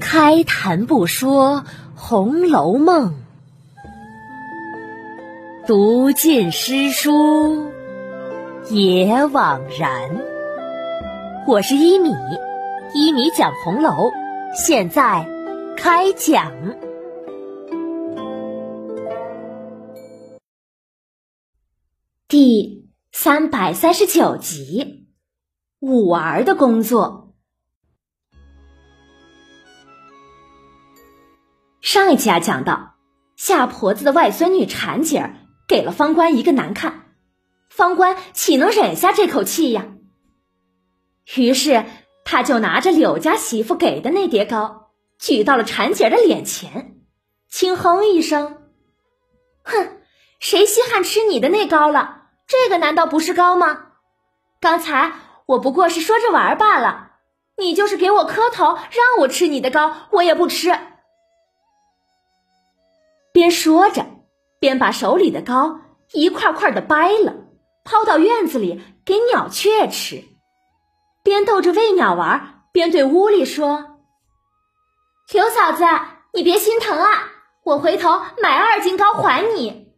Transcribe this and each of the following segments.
开谈不说《红楼梦》，读尽诗书也枉然。我是一米，一米讲红楼，现在开讲第三百三十九集：五儿的工作。上一集啊，讲到夏婆子的外孙女婵姐儿给了方官一个难看，方官岂能忍下这口气呀？于是他就拿着柳家媳妇给的那碟糕，举到了婵姐儿的脸前，轻哼一声：“哼，谁稀罕吃你的那糕了？这个难道不是糕吗？刚才我不过是说着玩罢了，你就是给我磕头让我吃你的糕，我也不吃。”边说着，边把手里的糕一块块的掰了，抛到院子里给鸟雀吃，边逗着喂鸟玩，边对屋里说：“刘嫂子，你别心疼啊，我回头买二斤糕还你。”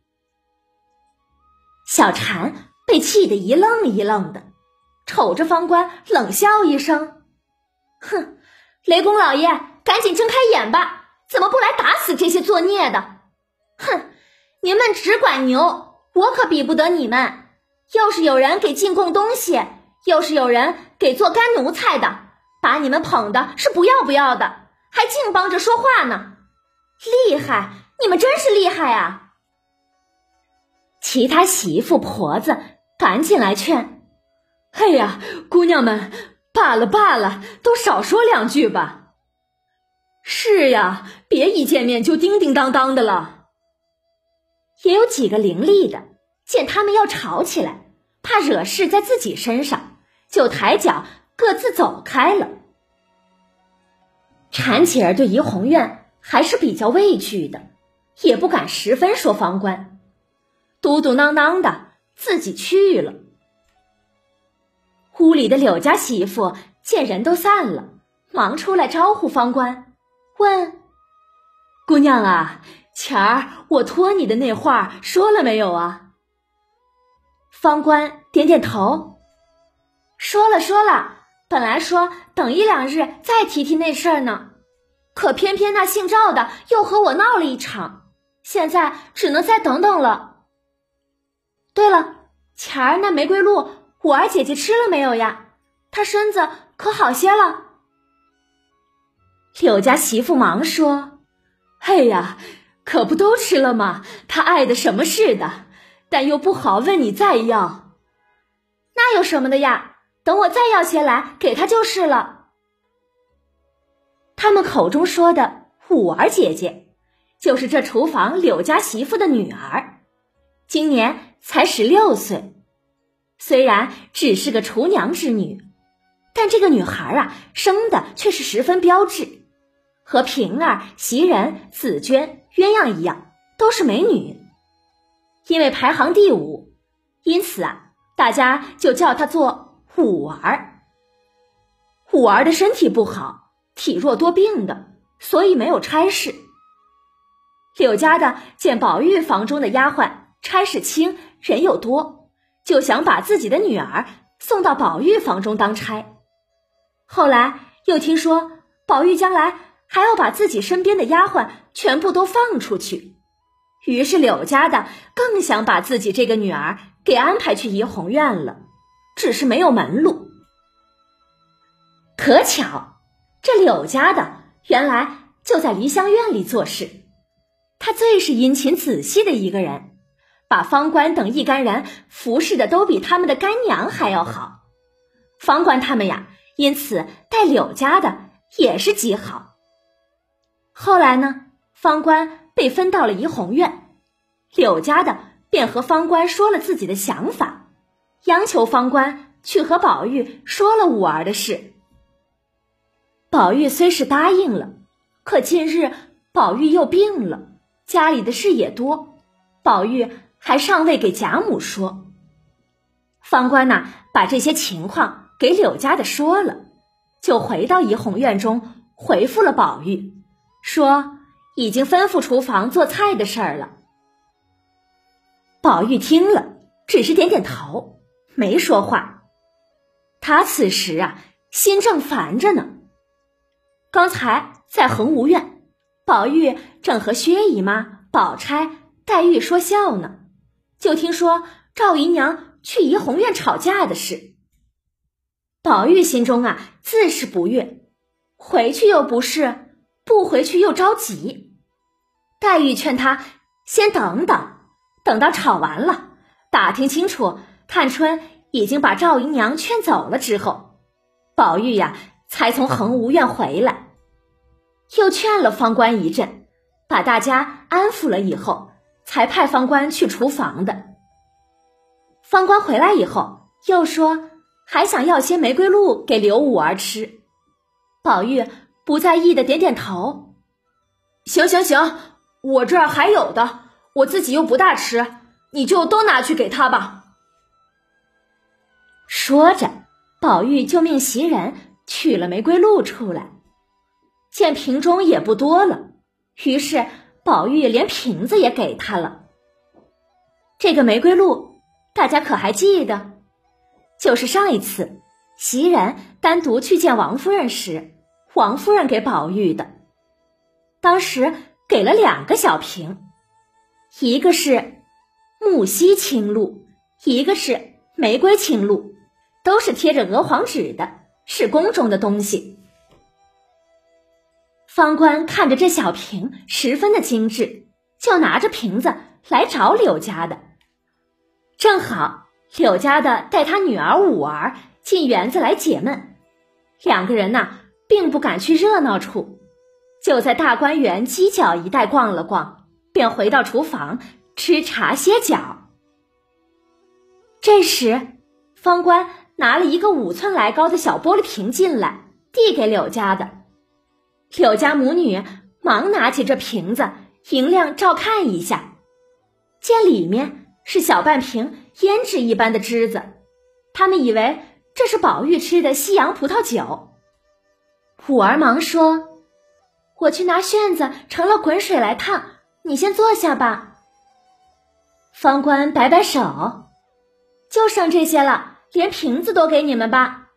小婵被气得一愣一愣的，瞅着方官冷笑一声：“哼，雷公老爷，赶紧睁开眼吧，怎么不来打死这些作孽的？”哼，你们只管牛，我可比不得你们。又是有人给进贡东西，又是有人给做干奴才的，把你们捧的是不要不要的，还净帮着说话呢。厉害，你们真是厉害啊！其他媳妇婆子赶紧来劝：“哎呀，姑娘们，罢了罢了，都少说两句吧。是呀，别一见面就叮叮当当的了。”也有几个伶俐的，见他们要吵起来，怕惹事在自己身上，就抬脚各自走开了。婵姐儿对怡红院还是比较畏惧的，也不敢十分说方官，嘟嘟囔囔的自己去了。屋里的柳家媳妇见人都散了，忙出来招呼方官，问：“姑娘啊。”前儿我托你的那话说了没有啊？方官点点头，说了说了。本来说等一两日再提提那事儿呢，可偏偏那姓赵的又和我闹了一场，现在只能再等等了。对了，前儿那玫瑰露，五儿姐姐吃了没有呀？她身子可好些了？柳家媳妇忙说：“哎呀。”可不都吃了吗？他爱的什么似的，但又不好问你再要。那有什么的呀？等我再要些来给他就是了。他们口中说的五儿姐姐，就是这厨房柳家媳妇的女儿，今年才十六岁。虽然只是个厨娘之女，但这个女孩啊，生的却是十分标致，和平儿、袭人、紫娟。鸳鸯一样，都是美女。因为排行第五，因此啊，大家就叫她做五儿。五儿的身体不好，体弱多病的，所以没有差事。柳家的见宝玉房中的丫鬟差事轻，人又多，就想把自己的女儿送到宝玉房中当差。后来又听说宝玉将来。还要把自己身边的丫鬟全部都放出去，于是柳家的更想把自己这个女儿给安排去怡红院了，只是没有门路。可巧，这柳家的原来就在梨香院里做事，他最是殷勤仔细的一个人，把方官等一干人服侍的都比他们的干娘还要好。方官他们呀，因此待柳家的也是极好。后来呢，方官被分到了怡红院，柳家的便和方官说了自己的想法，央求方官去和宝玉说了五儿的事。宝玉虽是答应了，可近日宝玉又病了，家里的事也多，宝玉还尚未给贾母说。方官呐，把这些情况给柳家的说了，就回到怡红院中，回复了宝玉，说已经吩咐厨房做菜的事儿了。宝玉听了，只是点点头，没说话。他此时啊，心正烦着呢。刚才在恒芜院，宝玉正和薛姨妈、宝钗、黛玉说笑呢，就听说赵姨娘去怡红院吵架的事。宝玉心中啊，自是不悦，回去又不是，不回去又着急。黛玉劝他先等等，等到吵完了，打听清楚探春已经把赵姨娘劝走了之后，宝玉呀才从恒芜院回来，又劝了方官一阵，把大家安抚了以后，才派方官去厨房的。方官回来以后，又说。还想要些玫瑰露给刘五儿吃，宝玉不在意的点点头。行行行，我这儿还有的，我自己又不大吃，你就都拿去给他吧。说着，宝玉就命袭人取了玫瑰露出来，见瓶中也不多了，于是宝玉连瓶子也给他了。这个玫瑰露，大家可还记得？就是上一次，袭人单独去见王夫人时，王夫人给宝玉的。当时给了两个小瓶，一个是木樨青露，一个是玫瑰青露，都是贴着鹅黄纸的，是宫中的东西。方官看着这小瓶十分的精致，就拿着瓶子来找柳家的，正好。柳家的带他女儿五儿进园子来解闷，两个人呐并不敢去热闹处，就在大观园犄角一带逛了逛，便回到厨房吃茶歇脚。这时，方官拿了一个五寸来高的小玻璃瓶进来，递给柳家的。柳家母女忙拿起这瓶子，迎亮照看一下，见里面是小半瓶。胭脂一般的汁子，他们以为这是宝玉吃的西洋葡萄酒。虎儿忙说：“我去拿旋子盛了滚水来烫，你先坐下吧。”方官摆摆手：“就剩这些了，连瓶子都给你们吧。”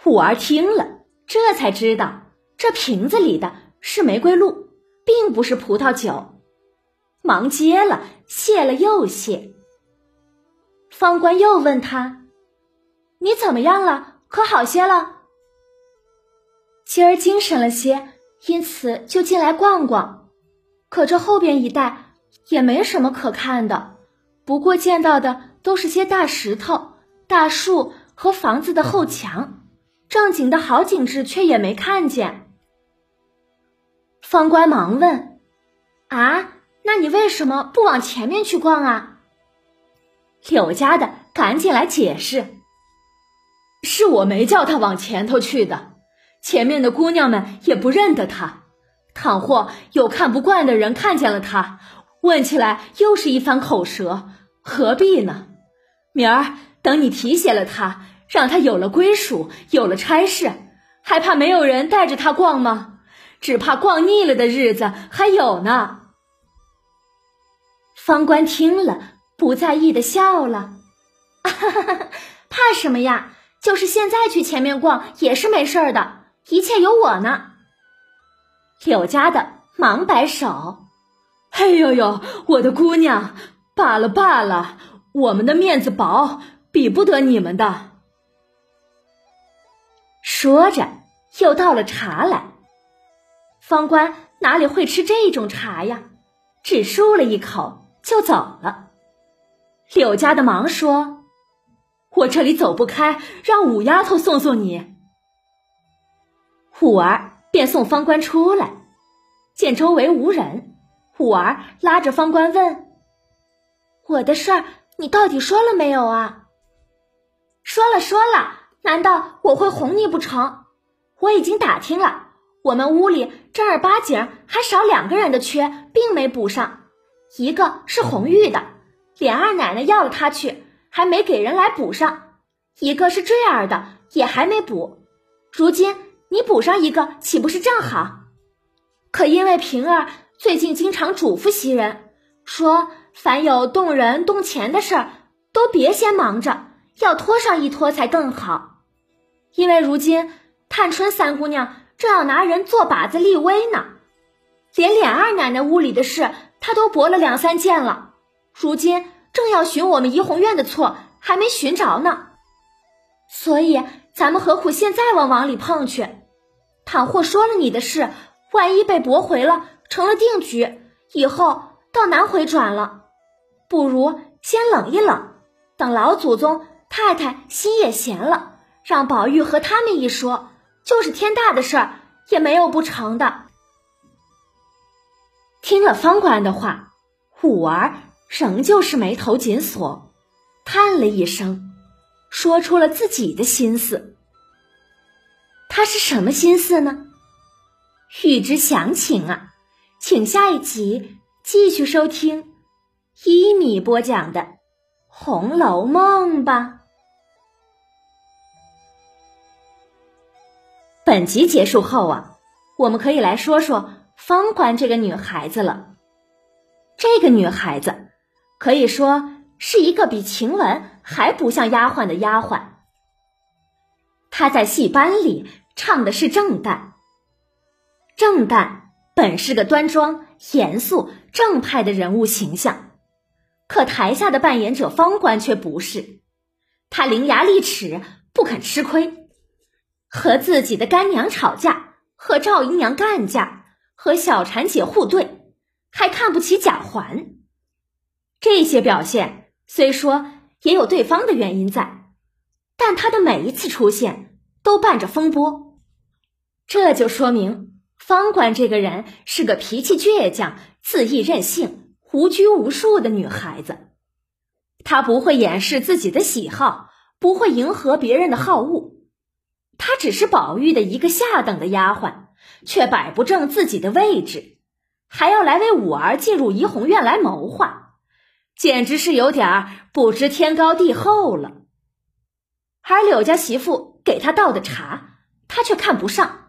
虎儿听了，这才知道这瓶子里的是玫瑰露，并不是葡萄酒，忙接了，谢了又谢。方官又问他：“你怎么样了？可好些了？今儿精神了些，因此就进来逛逛。可这后边一带也没什么可看的，不过见到的都是些大石头、大树和房子的后墙，正经的好景致却也没看见。”方官忙问：“啊，那你为什么不往前面去逛啊？”柳家的赶紧来解释：“是我没叫他往前头去的，前面的姑娘们也不认得他。倘或有看不惯的人看见了他，问起来又是一番口舌，何必呢？明儿等你提携了他，让他有了归属，有了差事，还怕没有人带着他逛吗？只怕逛腻了的日子还有呢。”方官听了。不在意的笑了，哈哈哈哈怕什么呀？就是现在去前面逛也是没事儿的，一切有我呢。柳家的忙摆手：“哎呦呦，我的姑娘，罢了罢了，我们的面子薄，比不得你们的。”说着，又倒了茶来。方官哪里会吃这种茶呀？只漱了一口就走了。柳家的忙说：“我这里走不开，让五丫头送送你。”虎儿便送方官出来，见周围无人，虎儿拉着方官问：“我的事儿你到底说了没有啊？”“说了说了，难道我会哄你不成？我已经打听了，我们屋里正儿八经还少两个人的缺，并没补上，一个是红玉的。”连二奶奶要了他去，还没给人来补上；一个是坠儿的，也还没补。如今你补上一个，岂不是正好？可因为平儿最近经常嘱咐袭人，说凡有动人动钱的事儿，都别先忙着，要拖上一拖才更好。因为如今探春三姑娘正要拿人做靶子立威呢，连琏二奶奶屋里的事，她都驳了两三件了。如今正要寻我们怡红院的错，还没寻着呢。所以咱们何苦现在往往里碰去？倘或说了你的事，万一被驳回了，成了定局，以后倒难回转了。不如先冷一冷，等老祖宗太太心也闲了，让宝玉和他们一说，就是天大的事儿，也没有不成的。听了方官的话，五儿仍旧是眉头紧锁，叹了一声。说出了自己的心思，他是什么心思呢？欲知详情啊，请下一集继续收听一米播讲的《红楼梦》吧。本集结束后啊，我们可以来说说方官这个女孩子了。这个女孩子可以说。是一个比晴雯还不像丫鬟的丫鬟。她在戏班里唱的是正旦。正旦本是个端庄、严肃、正派的人物形象，可台下的扮演者方官却不是。他伶牙俐齿，不肯吃亏，和自己的干娘吵架，和赵姨娘干架，和小婵姐互对，还看不起贾环。这些表现。虽说也有对方的原因在，但他的每一次出现都伴着风波，这就说明方官这个人是个脾气倔强、恣意任性、无拘无束的女孩子。她不会掩饰自己的喜好，不会迎合别人的好恶。她只是宝玉的一个下等的丫鬟，却摆不正自己的位置，还要来为五儿进入怡红院来谋划。简直是有点不知天高地厚了。而柳家媳妇给他倒的茶，他却看不上，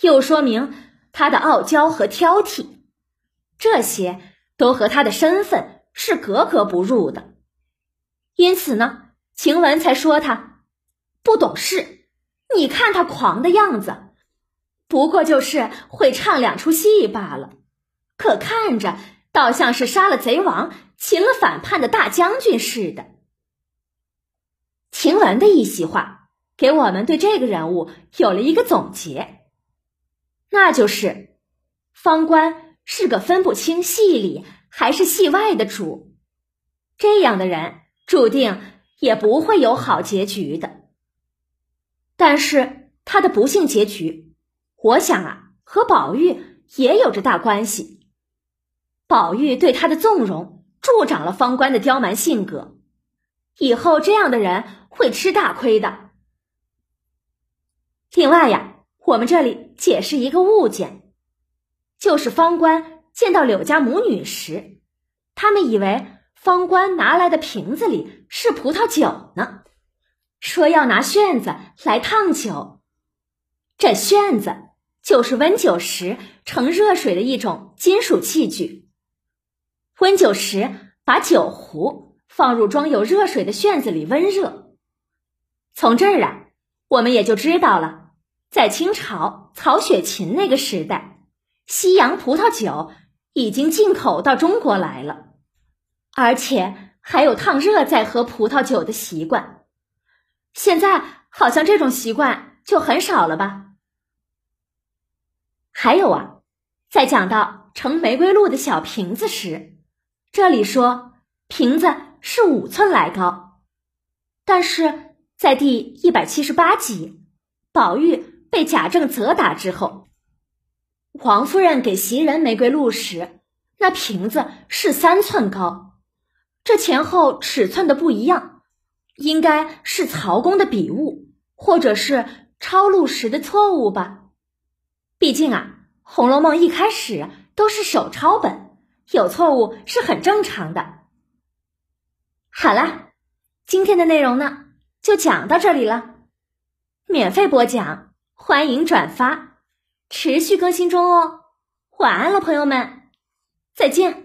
又说明他的傲娇和挑剔，这些都和他的身份是格格不入的。因此呢，晴雯才说他不懂事。你看他狂的样子，不过就是会唱两出戏罢了，可看着倒像是杀了贼王。擒了反叛的大将军似的。晴雯的一席话，给我们对这个人物有了一个总结，那就是方官是个分不清戏里还是戏外的主，这样的人注定也不会有好结局的。但是他的不幸结局，我想啊，和宝玉也有着大关系。宝玉对他的纵容。助长了方官的刁蛮性格，以后这样的人会吃大亏的。另外呀，我们这里解释一个物件，就是方官见到柳家母女时，他们以为方官拿来的瓶子里是葡萄酒呢，说要拿旋子来烫酒。这旋子就是温酒时盛热水的一种金属器具。温酒时，把酒壶放入装有热水的旋子里温热。从这儿啊，我们也就知道了，在清朝曹雪芹那个时代，西洋葡萄酒已经进口到中国来了，而且还有烫热再喝葡萄酒的习惯。现在好像这种习惯就很少了吧？还有啊，在讲到盛玫瑰露的小瓶子时。这里说瓶子是五寸来高，但是在第一百七十八集，宝玉被贾政责打之后，王夫人给袭人玫瑰露时，那瓶子是三寸高，这前后尺寸的不一样，应该是曹公的笔误，或者是抄录时的错误吧。毕竟啊，《红楼梦》一开始都是手抄本。有错误是很正常的。好啦，今天的内容呢就讲到这里了。免费播讲，欢迎转发，持续更新中哦。晚安了，朋友们，再见。